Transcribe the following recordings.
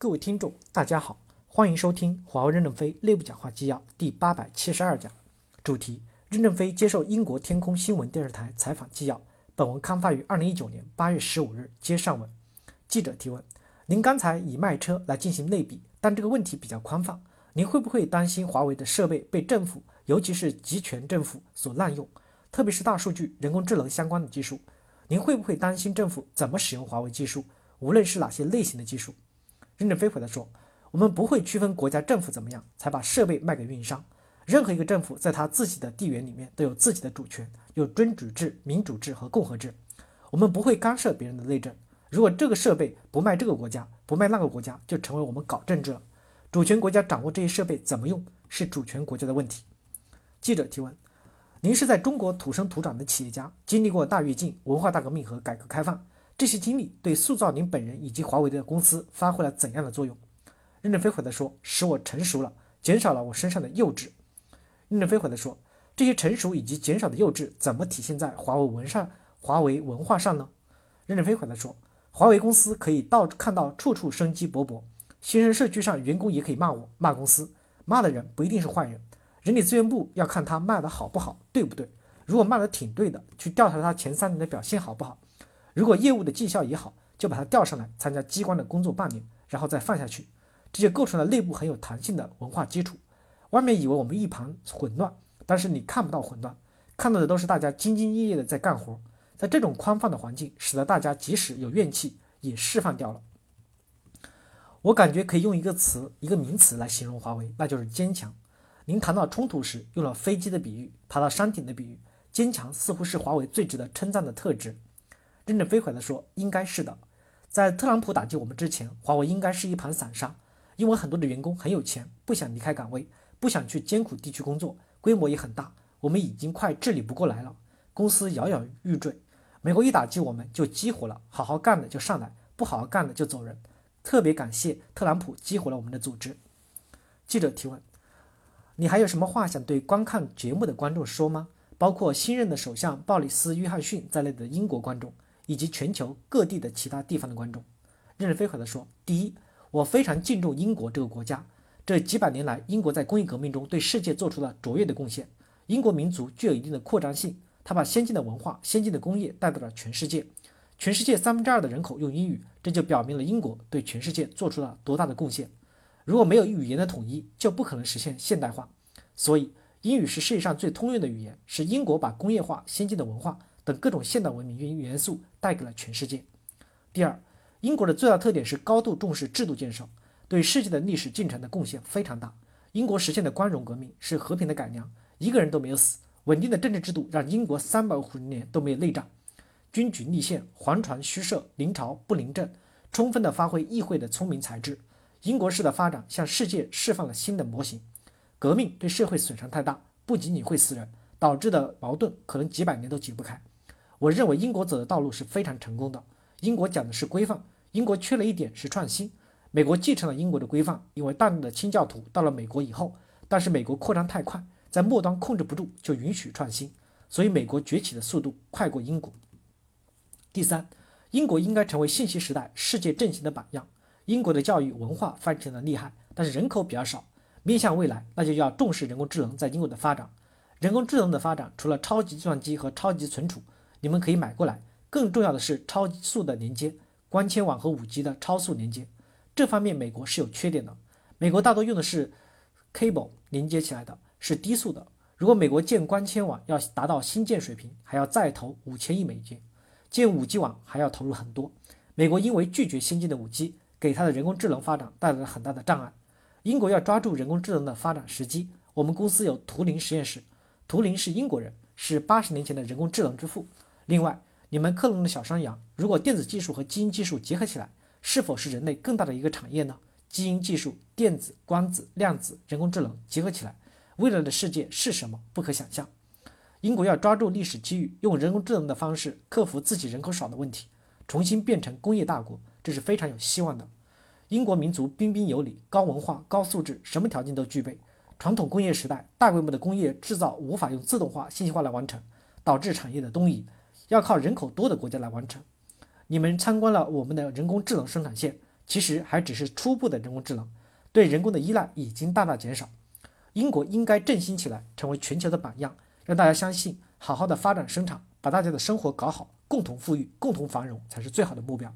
各位听众，大家好，欢迎收听华为任正非内部讲话纪要第八百七十二讲，主题：任正非接受英国天空新闻电视台采访纪要。本文刊发于二零一九年八月十五日。接上文，记者提问：您刚才以卖车来进行类比，但这个问题比较宽泛，您会不会担心华为的设备被政府，尤其是集权政府所滥用，特别是大数据、人工智能相关的技术？您会不会担心政府怎么使用华为技术，无论是哪些类型的技术？任正非回答说：“我们不会区分国家政府怎么样才把设备卖给运营商。任何一个政府在他自己的地缘里面都有自己的主权，有君主制、民主制和共和制。我们不会干涉别人的内政。如果这个设备不卖这个国家，不卖那个国家，就成为我们搞政治了。主权国家掌握这些设备怎么用，是主权国家的问题。”记者提问：“您是在中国土生土长的企业家，经历过大跃进、文化大革命和改革开放。”这些经历对塑造您本人以及华为的公司发挥了怎样的作用？任正非回答说：“使我成熟了，减少了我身上的幼稚。”任正非回答说：“这些成熟以及减少的幼稚怎么体现在华为文上、华为文化上呢？”任正非回答说：“华为公司可以到看到处处生机勃勃，新生社区上员工也可以骂我、骂公司，骂的人不一定是坏人。人力资源部要看他骂的好不好，对不对？如果骂的挺对的，去调查他前三年的表现好不好。”如果业务的绩效也好，就把他调上来参加机关的工作半年，然后再放下去，这就构成了内部很有弹性的文化基础。外面以为我们一盘混乱，但是你看不到混乱，看到的都是大家兢兢业业的在干活。在这种宽放的环境，使得大家即使有怨气也释放掉了。我感觉可以用一个词，一个名词来形容华为，那就是坚强。您谈到冲突时用了飞机的比喻，谈到山顶的比喻，坚强似乎是华为最值得称赞的特质。任正非回答说：“应该是的，在特朗普打击我们之前，华为应该是一盘散沙，因为很多的员工很有钱，不想离开岗位，不想去艰苦地区工作，规模也很大，我们已经快治理不过来了，公司摇摇欲坠。美国一打击我们就激活了，好好干的就上来，不好好干的就走人。特别感谢特朗普激活了我们的组织。”记者提问：“你还有什么话想对观看节目的观众说吗？包括新任的首相鲍里斯·约翰逊在内的英国观众？”以及全球各地的其他地方的观众，任正非回答说：“第一，我非常敬重英国这个国家。这几百年来，英国在工业革命中对世界做出了卓越的贡献。英国民族具有一定的扩张性，他把先进的文化、先进的工业带到了全世界。全世界三分之二的人口用英语，这就表明了英国对全世界做出了多大的贡献。如果没有语言的统一，就不可能实现现代化。所以，英语是世界上最通用的语言，是英国把工业化、先进的文化。”等各种现代文明元元素带给了全世界。第二，英国的最大特点是高度重视制度建设，对世界的历史进程的贡献非常大。英国实现的光荣革命是和平的改良，一个人都没有死。稳定的政治制度让英国三百五十年都没有内战，君主立宪，皇权虚设，临朝不临政，充分的发挥议会的聪明才智。英国式的发展向世界释放了新的模型。革命对社会损伤太大，不仅仅会死人，导致的矛盾可能几百年都解不开。我认为英国走的道路是非常成功的。英国讲的是规范，英国缺了一点是创新。美国继承了英国的规范，因为大量的清教徒到了美国以后，但是美国扩张太快，在末端控制不住，就允许创新，所以美国崛起的速度快过英国。第三，英国应该成为信息时代世界振兴的榜样。英国的教育文化发展的厉害，但是人口比较少。面向未来，那就要重视人工智能在英国的发展。人工智能的发展，除了超级计算机和超级存储。你们可以买过来，更重要的是超速的连接，光纤网和五 G 的超速连接，这方面美国是有缺点的。美国大多用的是 cable 连接起来的，是低速的。如果美国建光纤网要达到新建水平，还要再投五千亿美金；建五 G 网还要投入很多。美国因为拒绝先进的五 G，给它的人工智能发展带来了很大的障碍。英国要抓住人工智能的发展时机，我们公司有图灵实验室，图灵是英国人，是八十年前的人工智能之父。另外，你们克隆的小山羊，如果电子技术和基因技术结合起来，是否是人类更大的一个产业呢？基因技术、电子、光子、量子、人工智能结合起来，未来的世界是什么？不可想象。英国要抓住历史机遇，用人工智能的方式克服自己人口少的问题，重新变成工业大国，这是非常有希望的。英国民族彬彬有礼、高文化、高素质，什么条件都具备。传统工业时代，大规模的工业制造无法用自动化、信息化来完成，导致产业的东移。要靠人口多的国家来完成。你们参观了我们的人工智能生产线，其实还只是初步的人工智能，对人工的依赖已经大大减少。英国应该振兴起来，成为全球的榜样，让大家相信，好好的发展生产，把大家的生活搞好，共同富裕，共同繁荣才是最好的目标。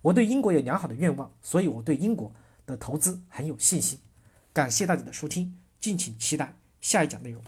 我对英国有良好的愿望，所以我对英国的投资很有信心。感谢大家的收听，敬请期待下一讲内容。